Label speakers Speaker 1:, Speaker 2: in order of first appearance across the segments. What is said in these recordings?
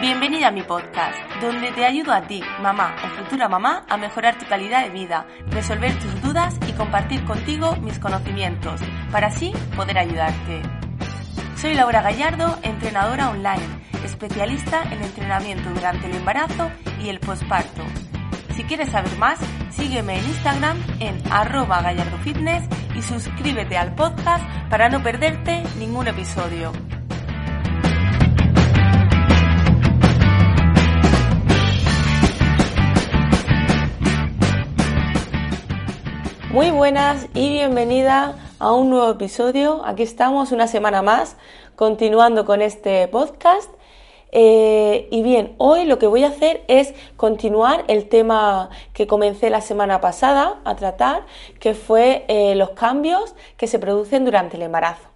Speaker 1: Bienvenida a mi podcast, donde te ayudo a ti, mamá o futura mamá, a mejorar tu calidad de vida, resolver tus dudas y compartir contigo mis conocimientos, para así poder ayudarte. Soy Laura Gallardo, entrenadora online, especialista en entrenamiento durante el embarazo y el posparto. Si quieres saber más, sígueme en Instagram en arroba gallardofitness y suscríbete al podcast para no perderte ningún episodio. Muy buenas y bienvenida a un nuevo episodio. Aquí estamos una semana más continuando con este podcast. Eh, y bien, hoy lo que voy a hacer es continuar el tema que comencé la semana pasada a tratar, que fue eh, los cambios que se producen durante el embarazo.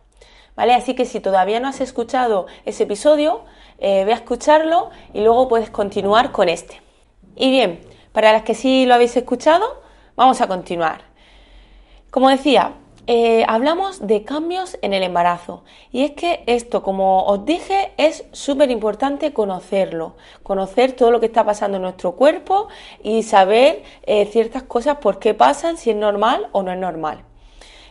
Speaker 1: ¿Vale? Así que si todavía no has escuchado ese episodio, eh, ve a escucharlo y luego puedes continuar con este. Y bien, para las que sí lo habéis escuchado, vamos a continuar. Como decía, eh, hablamos de cambios en el embarazo. Y es que esto, como os dije, es súper importante conocerlo, conocer todo lo que está pasando en nuestro cuerpo y saber eh, ciertas cosas por qué pasan, si es normal o no es normal.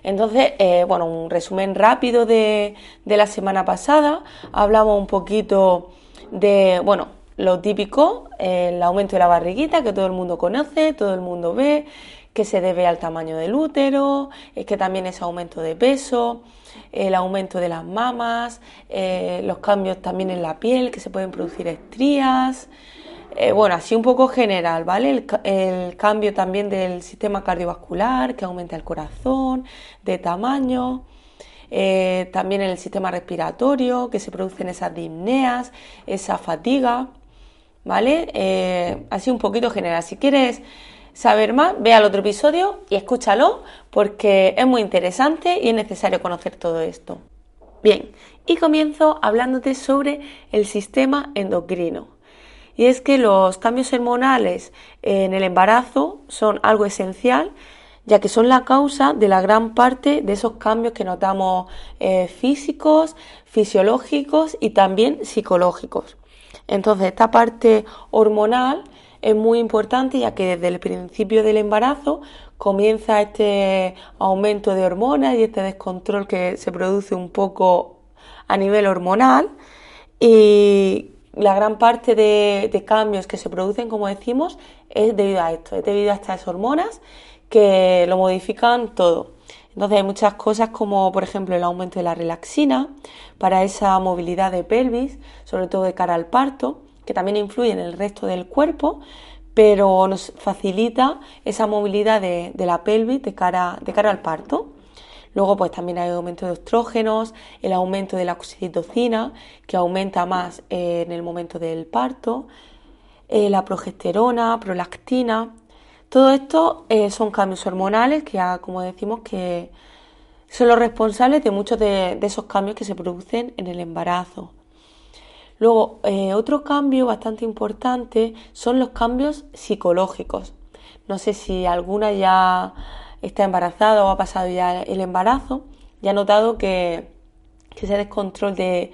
Speaker 1: Entonces, eh, bueno, un resumen rápido de, de la semana pasada, hablamos un poquito de, bueno, lo típico, el aumento de la barriguita que todo el mundo conoce, todo el mundo ve, que se debe al tamaño del útero, es que también es aumento de peso, el aumento de las mamas, eh, los cambios también en la piel, que se pueden producir estrías. Eh, bueno, así un poco general, ¿vale? El, cambio también del sistema cardiovascular, que aumenta el corazón, de tamaño. Eh, también en el sistema respiratorio, que se producen esas disneas, esa fatiga, ¿vale? así un poquito general. Si quieres saber más, ve al otro episodio y escúchalo porque es muy interesante y es necesario conocer todo esto. Bien, y comienzo hablándote sobre el sistema endocrino. Y es que los cambios hormonales en el embarazo son algo esencial, ya que son la causa de la gran parte de esos cambios que notamos eh, físicos, fisiológicos y también psicológicos. Entonces, esta parte hormonal es muy importante ya que desde el principio del embarazo comienza este aumento de hormonas y este descontrol que se produce un poco a nivel hormonal y la gran parte de, cambios que se producen, como decimos, es debido a esto, es debido a estas hormonas que lo modifican todo. Entonces hay muchas cosas como por ejemplo el aumento de la relaxina para esa movilidad de pelvis, sobre todo de cara al parto, que también influye en el resto del cuerpo, pero nos facilita esa movilidad de, la pelvis de cara, al parto. Luego, pues también hay aumento de estrógenos, el aumento de la oxitocina, que aumenta más eh, en el momento del parto, eh, la progesterona, prolactina. Todo esto eh, son cambios hormonales que ya, como decimos, que son los responsables de muchos de esos cambios que se producen en el embarazo. Luego, eh, otro cambio bastante importante son los cambios psicológicos. No sé si alguna ya está embarazada o ha pasado ya el embarazo, ya ha notado que, ese descontrol de,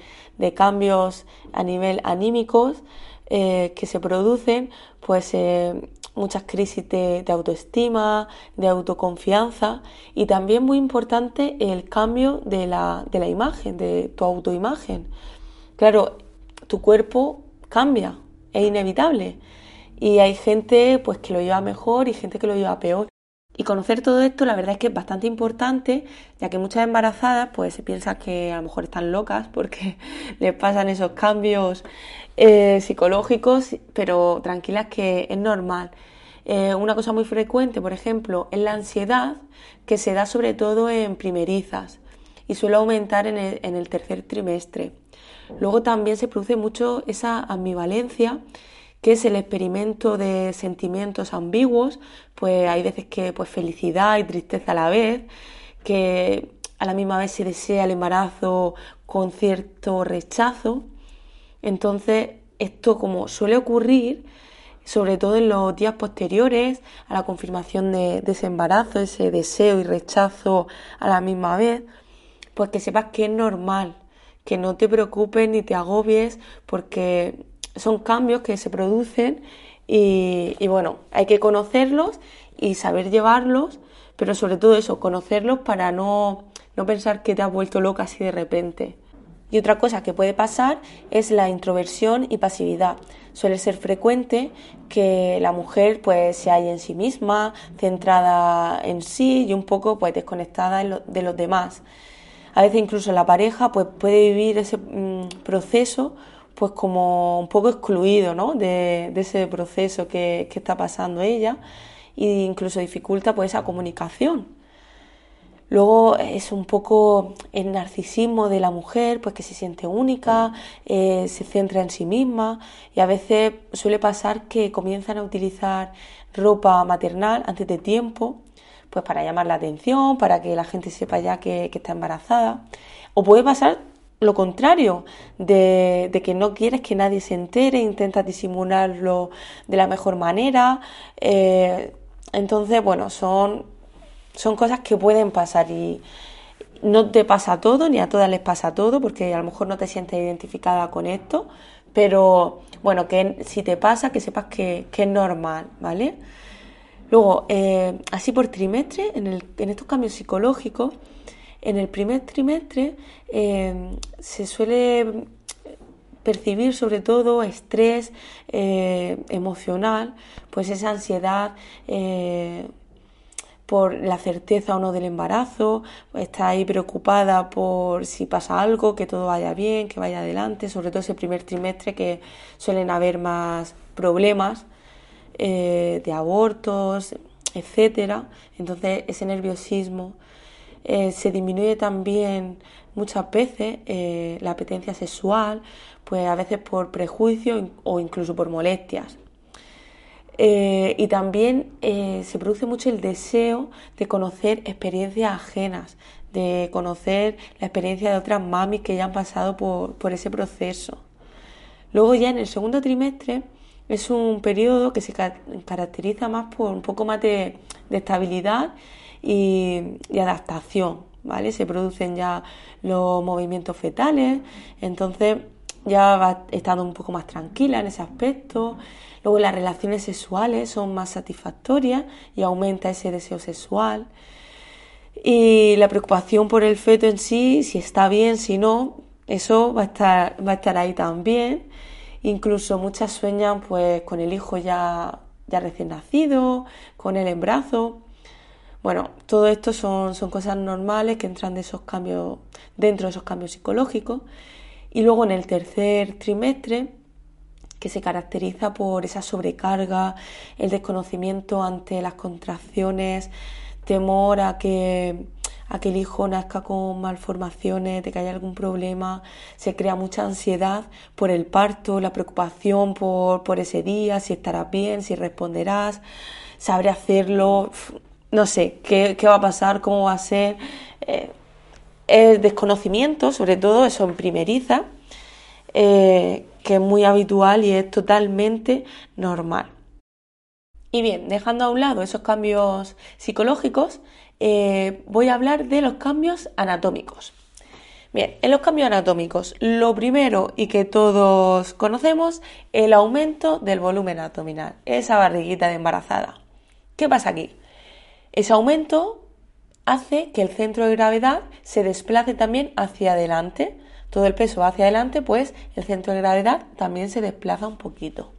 Speaker 1: cambios a nivel anímicos eh, que se producen, pues eh, muchas crisis de, de, autoestima, de autoconfianza y también muy importante el cambio de la, de la imagen, de tu autoimagen. Claro, tu cuerpo cambia, es inevitable. Y hay gente pues que lo lleva mejor y gente que lo lleva peor. Y conocer todo esto la verdad es que es bastante importante, ya que muchas embarazadas pues se piensan que a lo mejor están locas porque les pasan esos cambios eh, psicológicos, pero tranquilas que es normal. Eh, una cosa muy frecuente, por ejemplo, es la ansiedad que se da sobre todo en primerizas y suele aumentar en el tercer trimestre. Luego también se produce mucho esa ambivalencia, que es el experimento de sentimientos ambiguos, pues hay veces que pues felicidad y tristeza a la vez, que a la misma vez se desea el embarazo con cierto rechazo. Entonces, esto como suele ocurrir, sobre todo en los días posteriores a la confirmación de, ese embarazo, ese deseo y rechazo a la misma vez, pues que sepas que es normal, que no te preocupes ni te agobies, porque son cambios que se producen y, y bueno, hay que conocerlos y saber llevarlos, pero sobre todo eso, conocerlos para no no pensar que te has vuelto loca así de repente. Y otra cosa que puede pasar es la introversión y pasividad. Suele ser frecuente que la mujer pues se halle en sí misma, centrada en sí y un poco pues desconectada de los demás. A veces incluso la pareja pues puede vivir ese mm, proceso pues como un poco excluido ¿no? de, ese proceso que, está pasando ella e incluso dificulta pues esa comunicación. Luego es un poco el narcisismo de la mujer, pues que se siente única, eh, se centra en sí misma y a veces suele pasar que comienzan a utilizar ropa maternal antes de tiempo, pues para llamar la atención, para que la gente sepa ya que, está embarazada. O puede pasar lo contrario, de, que no quieres que nadie se entere, intentas disimularlo de la mejor manera. Eh, entonces, bueno, son son cosas que pueden pasar y no te pasa todo, ni a todas les pasa todo, porque a lo mejor no te sientes identificada con esto, pero bueno, que si te pasa, que sepas que, es normal, ¿vale? Luego, eh, así por trimestre, en, estos cambios psicológicos, en el primer trimestre eh, se suele percibir sobre todo estrés eh, emocional, pues esa ansiedad, por la certeza o no del embarazo, está ahí preocupada por si pasa algo, que todo vaya bien, que vaya adelante, sobre todo ese primer trimestre que suelen haber más problemas eh, de abortos, etcétera. Entonces ese nerviosismo eh, se disminuye también muchas veces eh, la apetencia sexual, pues a veces por prejuicio o incluso por molestias. Y también se produce mucho el deseo de conocer experiencias ajenas, de conocer la experiencia de otras mamis que ya han pasado por, ese proceso. Luego ya en el segundo trimestre es un periodo que se caracteriza más por un poco más de, estabilidad y, adaptación, ¿vale? Se producen ya los movimientos fetales, entonces ya va estando un poco más tranquila en ese aspecto. Luego las relaciones sexuales son más satisfactorias y aumenta ese deseo sexual. Y la preocupación por el feto en sí, si está bien, si no, eso va a estar, va a estar ahí también. Incluso muchas sueñan pues con el hijo ya, ya recién nacido, con el embarazo. Bueno, todo esto son, son cosas normales que entran de esos cambios, dentro de esos cambios psicológicos. Y luego en el tercer trimestre que se caracteriza por esa sobrecarga, el desconocimiento ante las contracciones, temor a que, a que el hijo nazca con malformaciones, de que haya algún problema, se crea mucha ansiedad por el parto, la preocupación por, por ese día, si estarás bien, si responderás, sabré hacerlo, no sé, qué, qué va a pasar, cómo va a ser. Eh, el desconocimiento, sobre todo eso en primeriza, eh, que es muy habitual y es totalmente normal. Y bien, dejando a un lado esos cambios psicológicos, eh, voy a hablar de los cambios anatómicos. Bien, en los cambios anatómicos, lo primero y que todos conocemos, el aumento del volumen abdominal, esa barriguita de embarazada. ¿Qué pasa aquí? Ese aumento hace que el centro de gravedad se desplace también hacia adelante, todo el peso va hacia adelante, pues el centro de gravedad también se desplaza un poquito.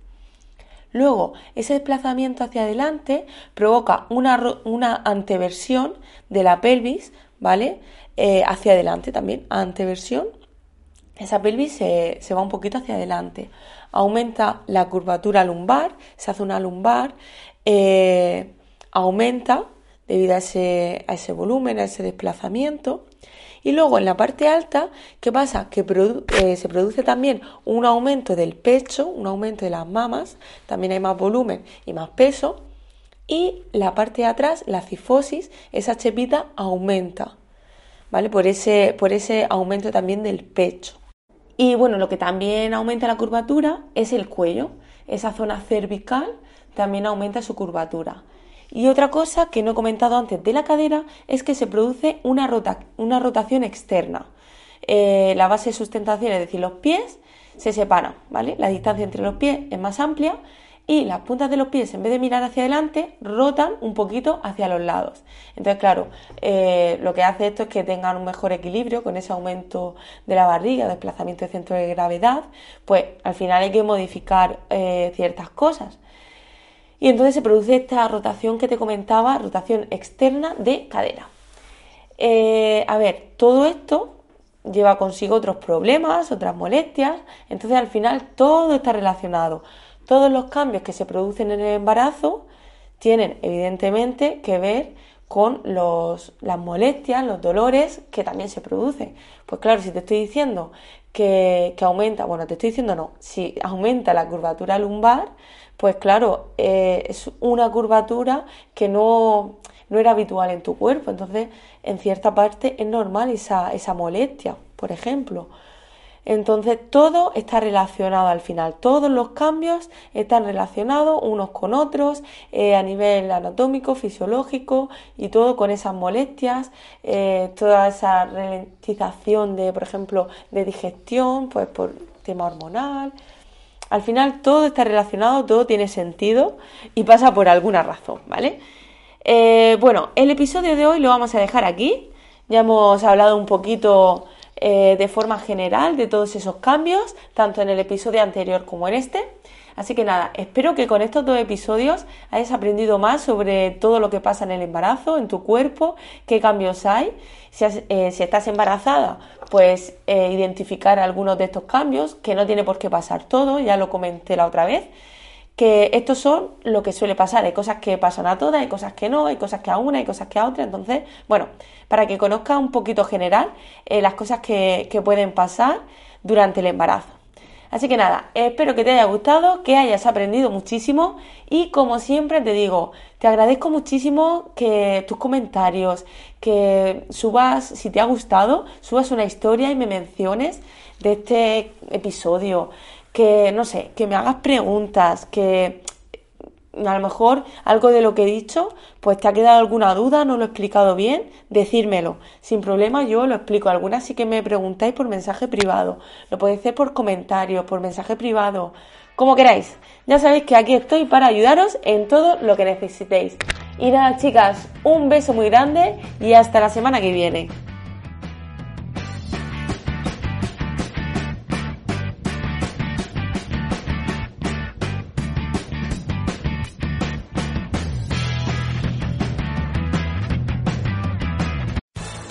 Speaker 1: Luego, ese desplazamiento hacia adelante provoca una, una anteversión de la pelvis, ¿vale? Eh, hacia adelante también, anteversión. Esa pelvis se, va un poquito hacia adelante. Aumenta la curvatura lumbar, se hace una lumbar, eh, aumenta debido a ese, a ese volumen, a ese desplazamiento Y luego en la parte alta, ¿qué pasa? Que eh, se produce también un aumento del pecho, un aumento de las mamas, también hay más volumen y más peso. Y la parte de atrás, la cifosis, esa chepita aumenta, ¿vale? Por ese, por ese aumento también del pecho. Y bueno, lo que también aumenta la curvatura es el cuello. Esa zona cervical también aumenta su curvatura. Y otra cosa que no he comentado antes de la cadera es que se produce una, rotación externa. Eh, la base de sustentación, es decir, los pies, se separan, ¿vale? La distancia entre los pies es más amplia y las puntas de los pies, en vez de mirar hacia adelante, rotan un poquito hacia los lados. Entonces, claro, eh, lo que hace esto es que tengan un mejor equilibrio con ese aumento de la barriga, desplazamiento de centro de gravedad, pues al final hay que modificar eh, ciertas cosas. Y entonces se produce esta rotación que te comentaba, rotación externa de cadera. Eh, a ver, todo esto lleva consigo otros problemas, otras molestias, entonces al final todo está relacionado. Todos los cambios que se producen en el embarazo tienen evidentemente que ver con los, las molestias, los dolores que también se producen. Pues claro, si te estoy diciendo que, que aumenta, bueno, te estoy diciendo no, si aumenta la curvatura lumbar, pues claro, eh, es una curvatura que no, era habitual en tu cuerpo. Entonces, en cierta parte es normal esa, esa molestia, por ejemplo. Entonces, todo está relacionado al final. Todos los cambios están relacionados unos con otros eh, a nivel anatómico, fisiológico y todo con esas molestias, eh, toda esa ralentización de, por ejemplo, de digestión, pues por tema hormonal. Al final todo está relacionado, todo tiene sentido y pasa por alguna razón, ¿vale? Eh, bueno, el episodio de hoy lo vamos a dejar aquí. Ya hemos hablado un poquito eh, de forma general de todos esos cambios, tanto en el episodio anterior como en este. Así que nada, espero que con estos dos episodios hayas aprendido más sobre todo lo que pasa en el embarazo, en tu cuerpo, qué cambios hay. Si, eh, estás embarazada, pues eh, identificar algunos de estos cambios, que no tiene por qué pasar todo, ya lo comenté la otra vez que estos son lo que suele pasar. Hay cosas que pasan a todas, hay cosas que no, hay cosas que a una, hay cosas que a otra. Entonces, bueno, para que conozcas un poquito general eh, las cosas que pueden pasar durante el embarazo. Así que nada, espero que te haya gustado, que hayas aprendido muchísimo y como siempre te digo, te agradezco muchísimo que tus comentarios, que subas, si te ha gustado, subas una historia y me menciones de este episodio, que no sé, que me hagas preguntas, que a lo mejor algo de lo que he dicho, pues te ha quedado alguna duda, no lo he explicado bien, decírmelo. Sin problema yo lo explico. Algunas sí que me preguntáis por mensaje privado. Lo podéis hacer por comentario, por mensaje privado, como queráis. Ya sabéis que aquí estoy para ayudaros en todo lo que necesitéis. Y nada, chicas, un beso muy grande y hasta la semana que viene.